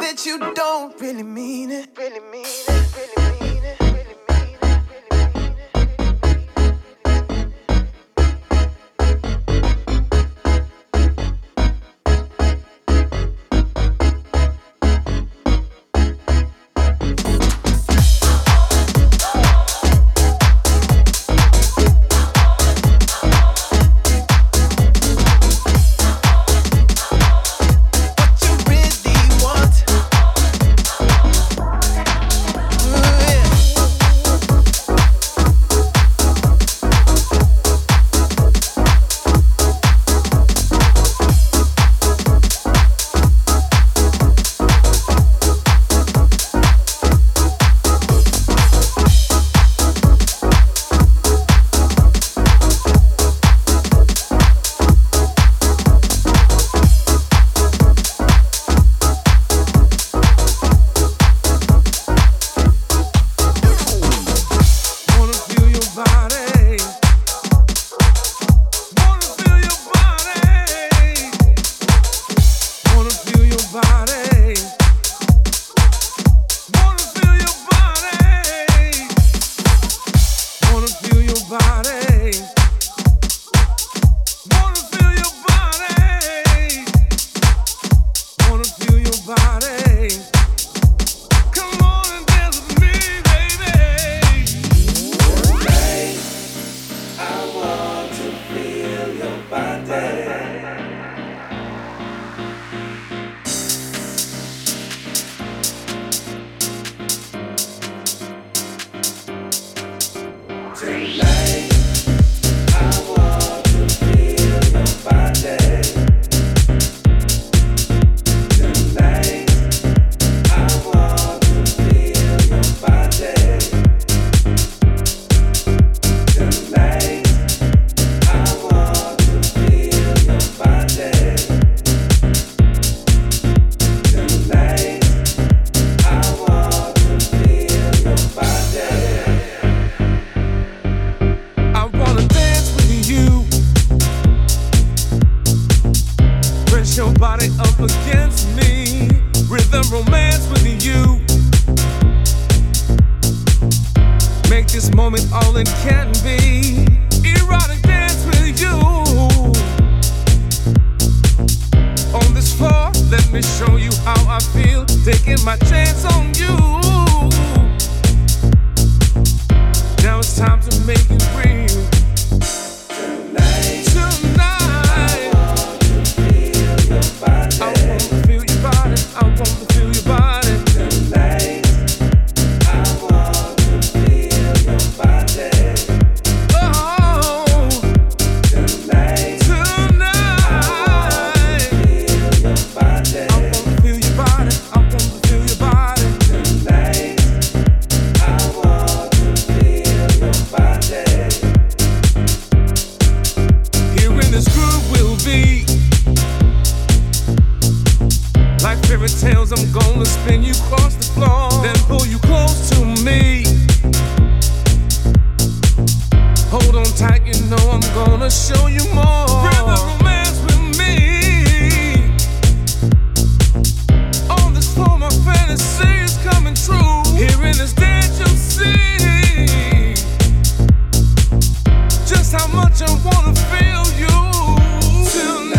that you don't really mean it. Really mean it. wanna feel you tonight.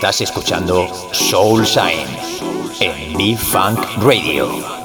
Estás escuchando Soul Sign en B-Funk Radio.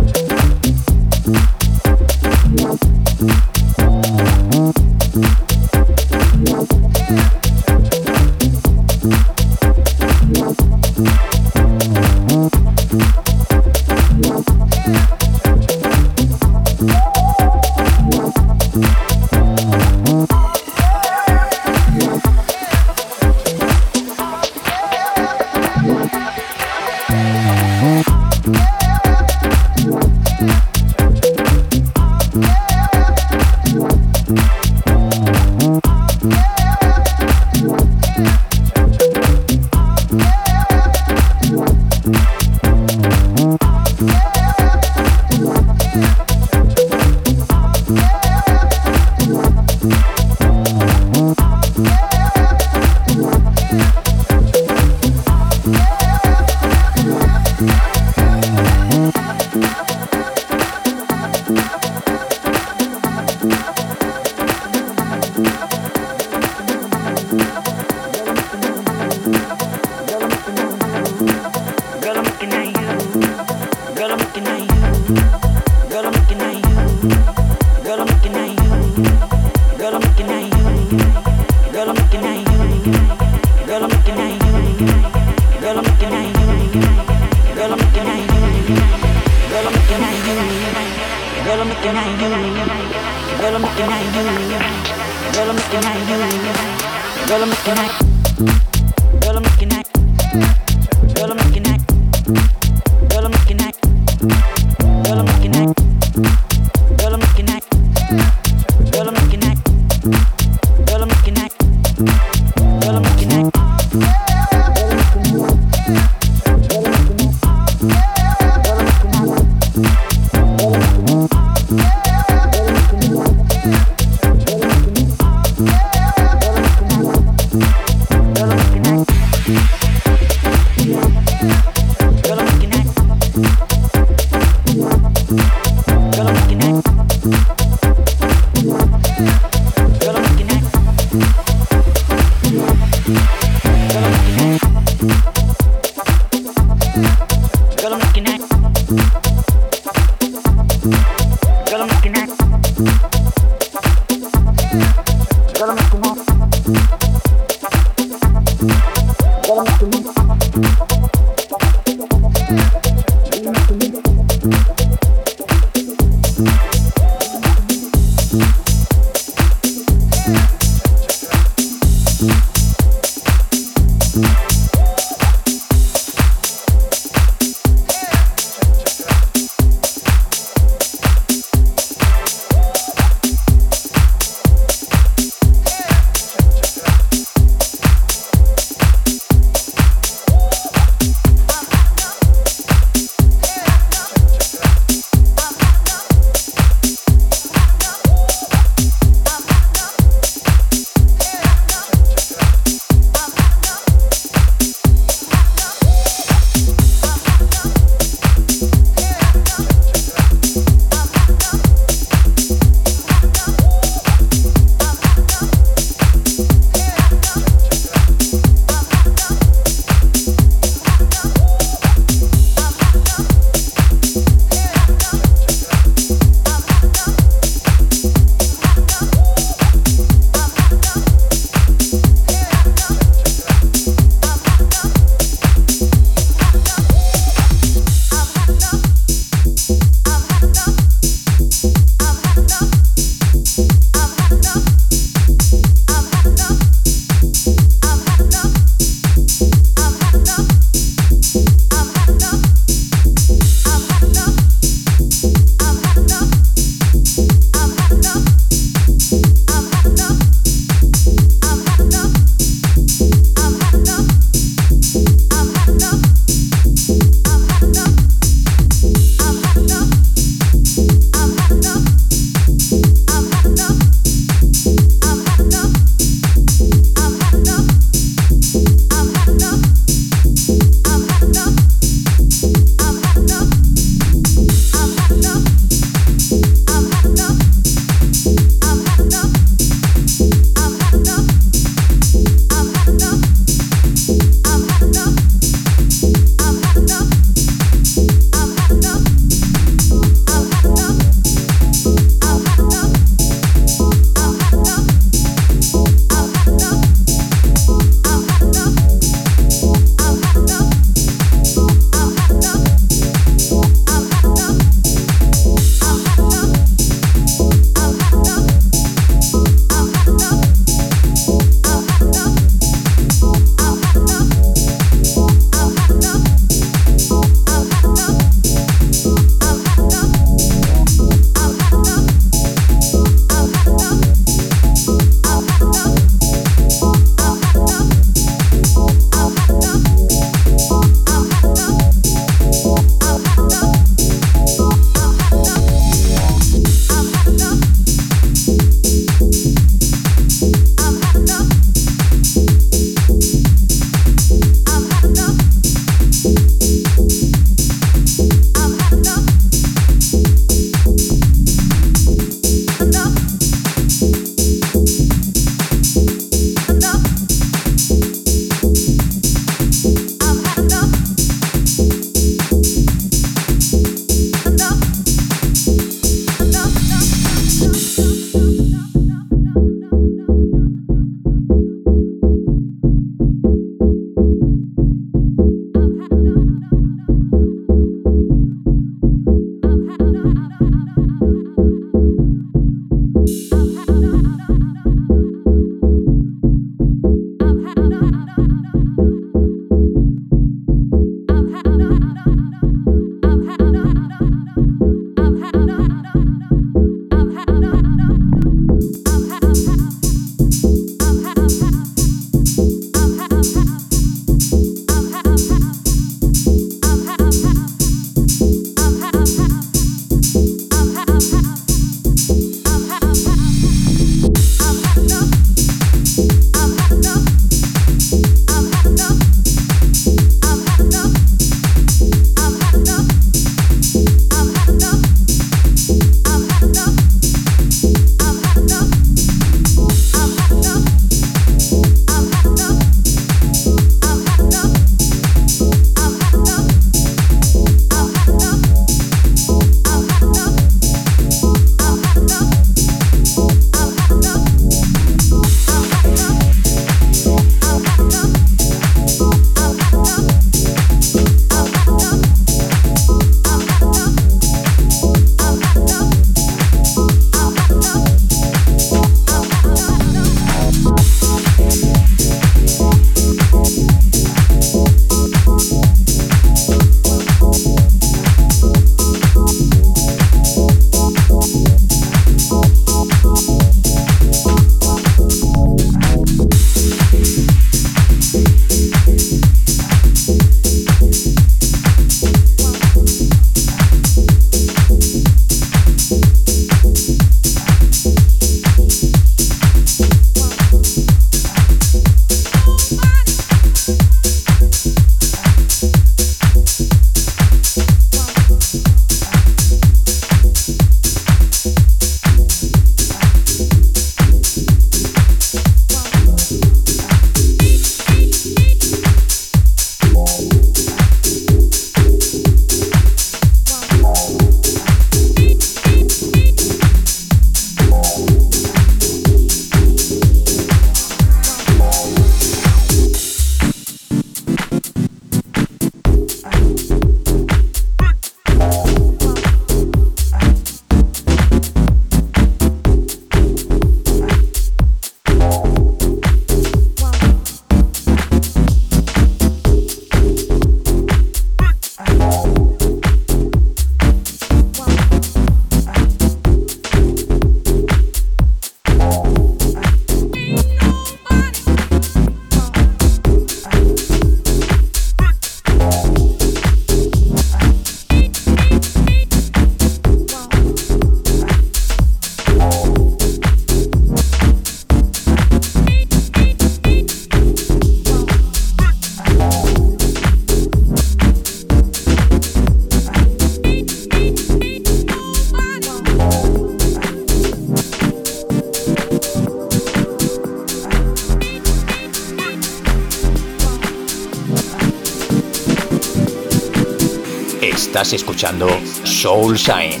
Estás escuchando Soul Shine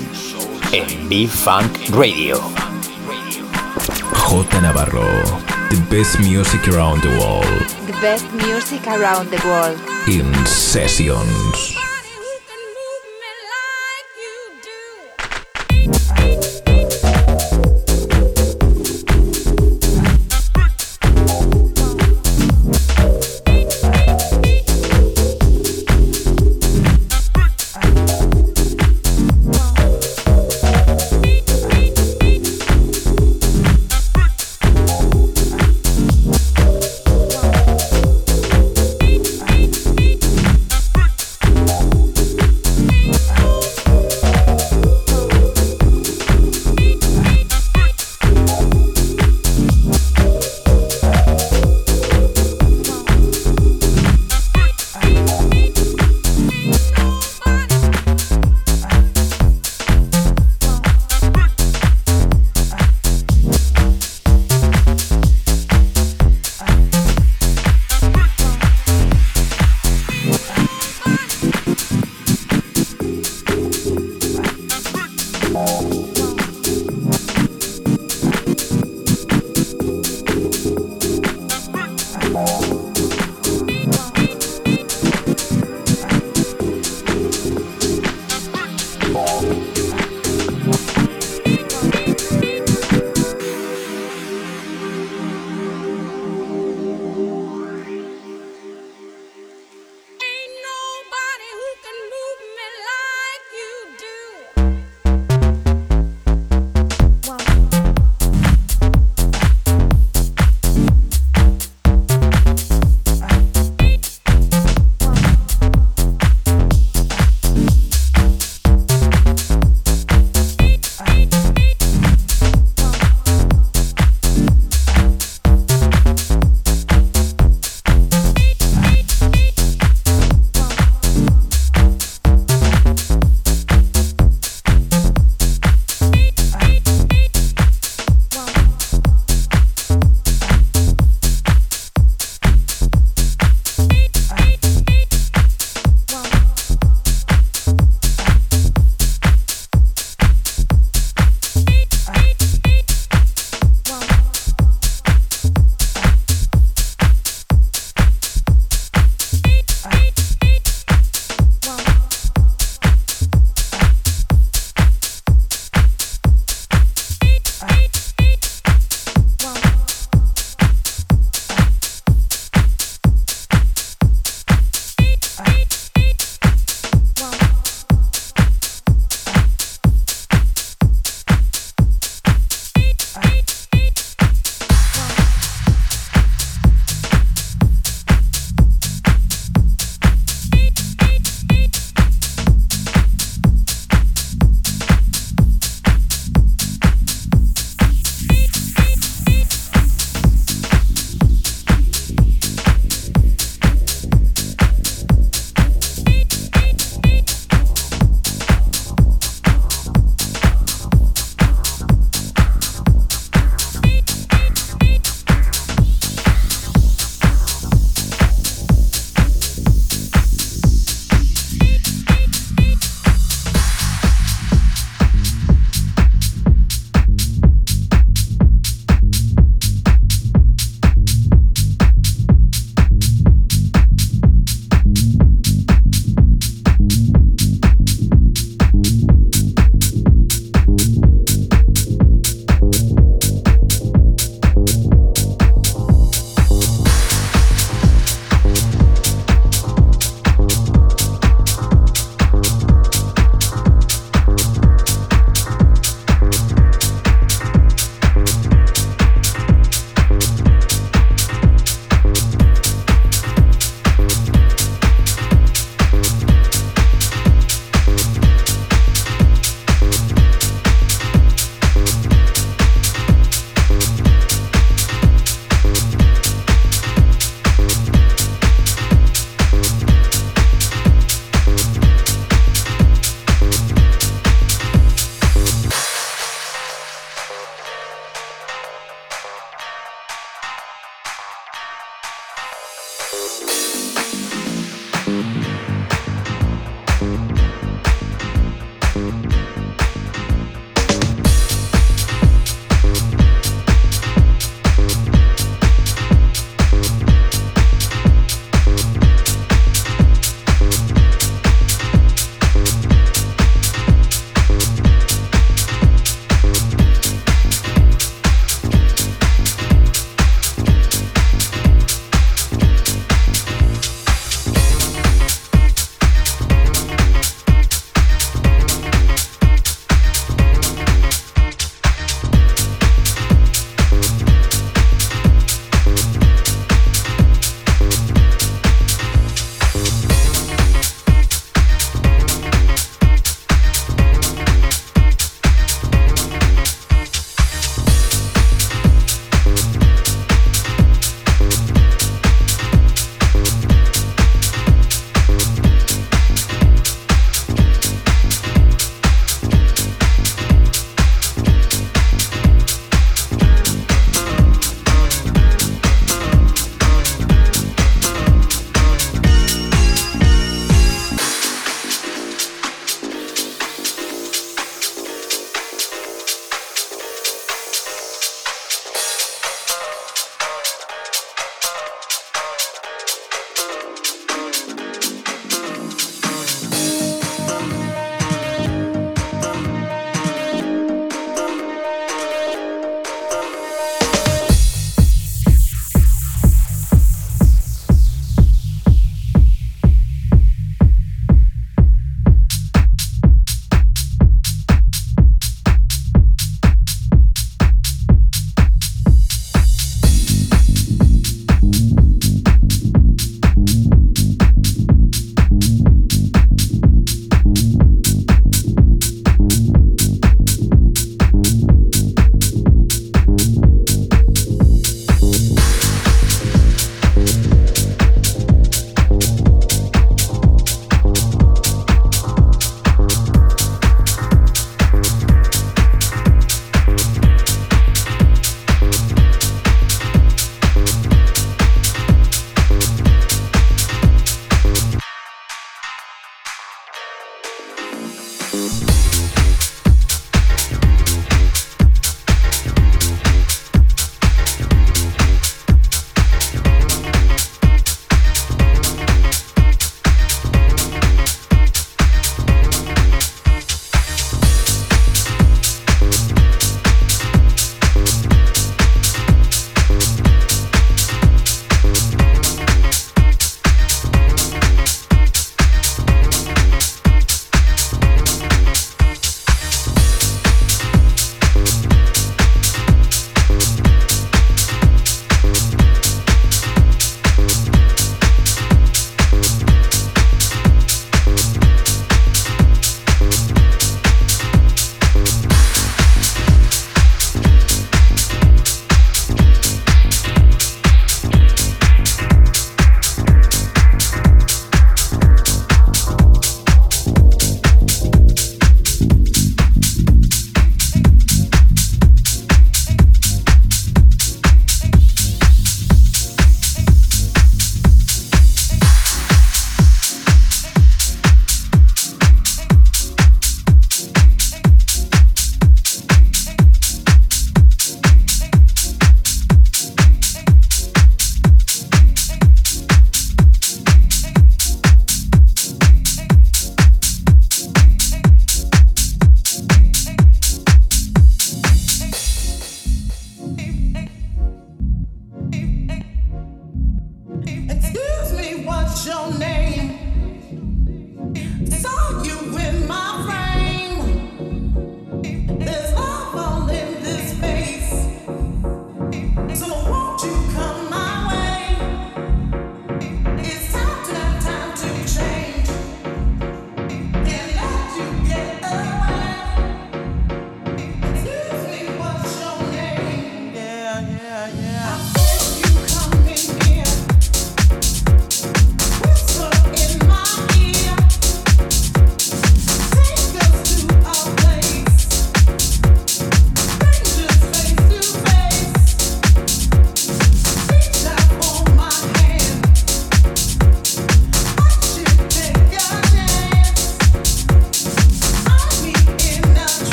en B-Funk Radio. J Navarro, the best music around the world. The best music around the world. In sessions.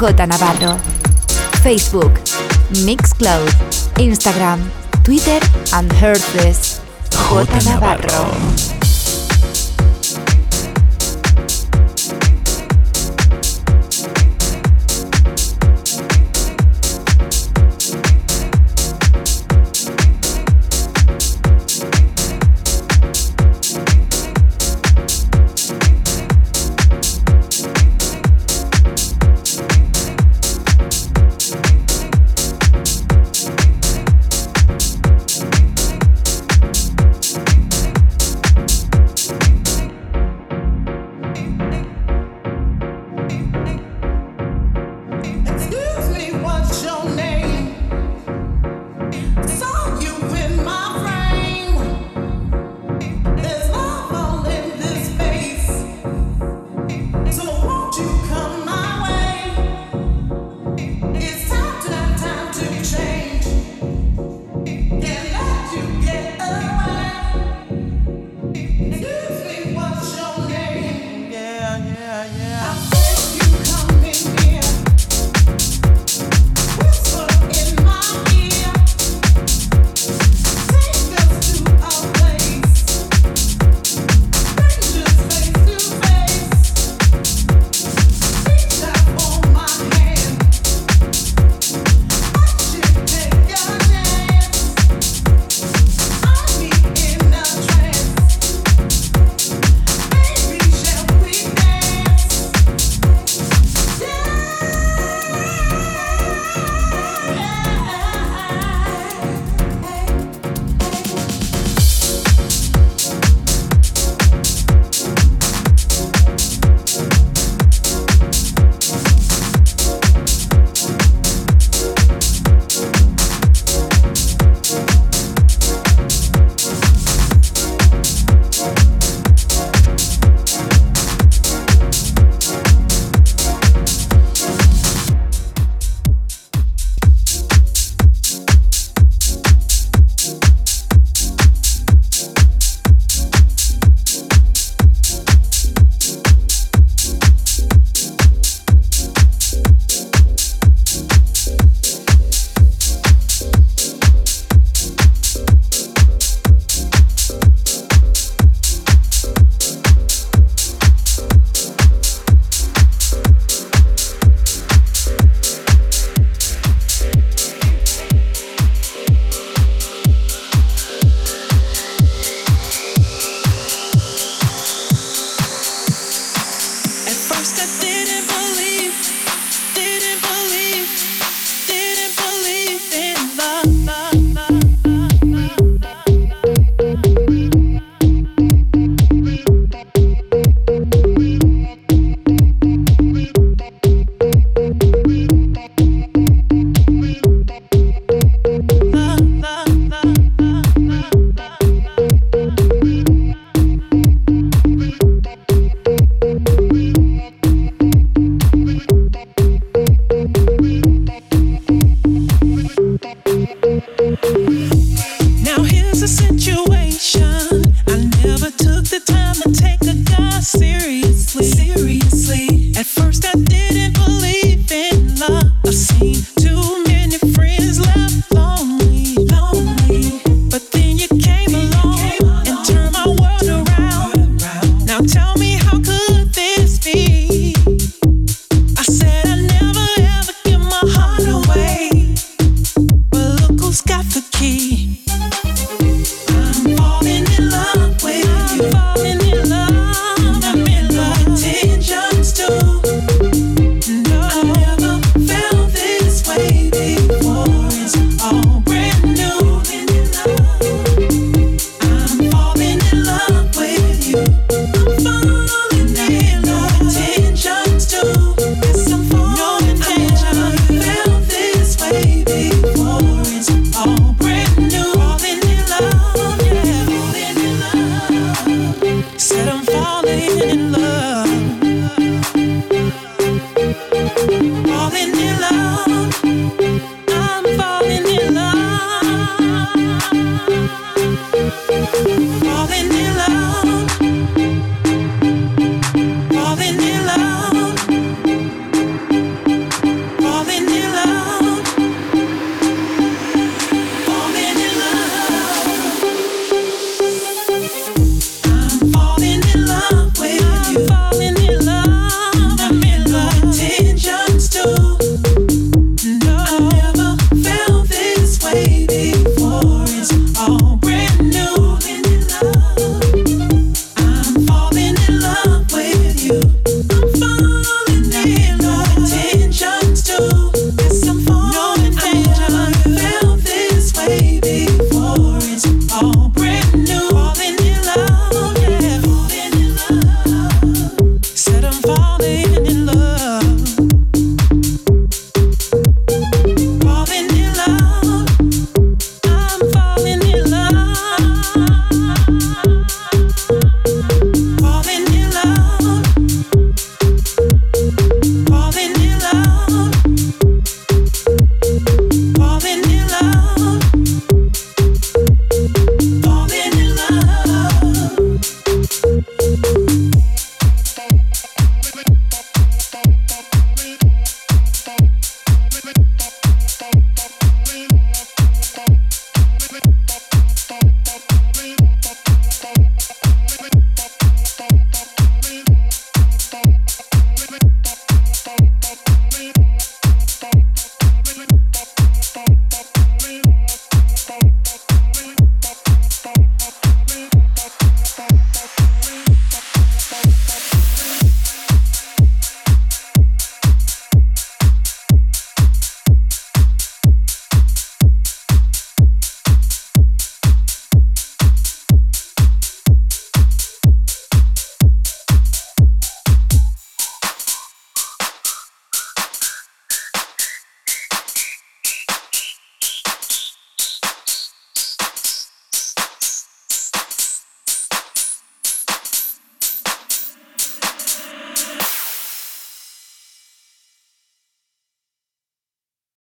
J Navarro. Facebook, Mixcloud, Instagram, Twitter and Hearthis. J Navarro.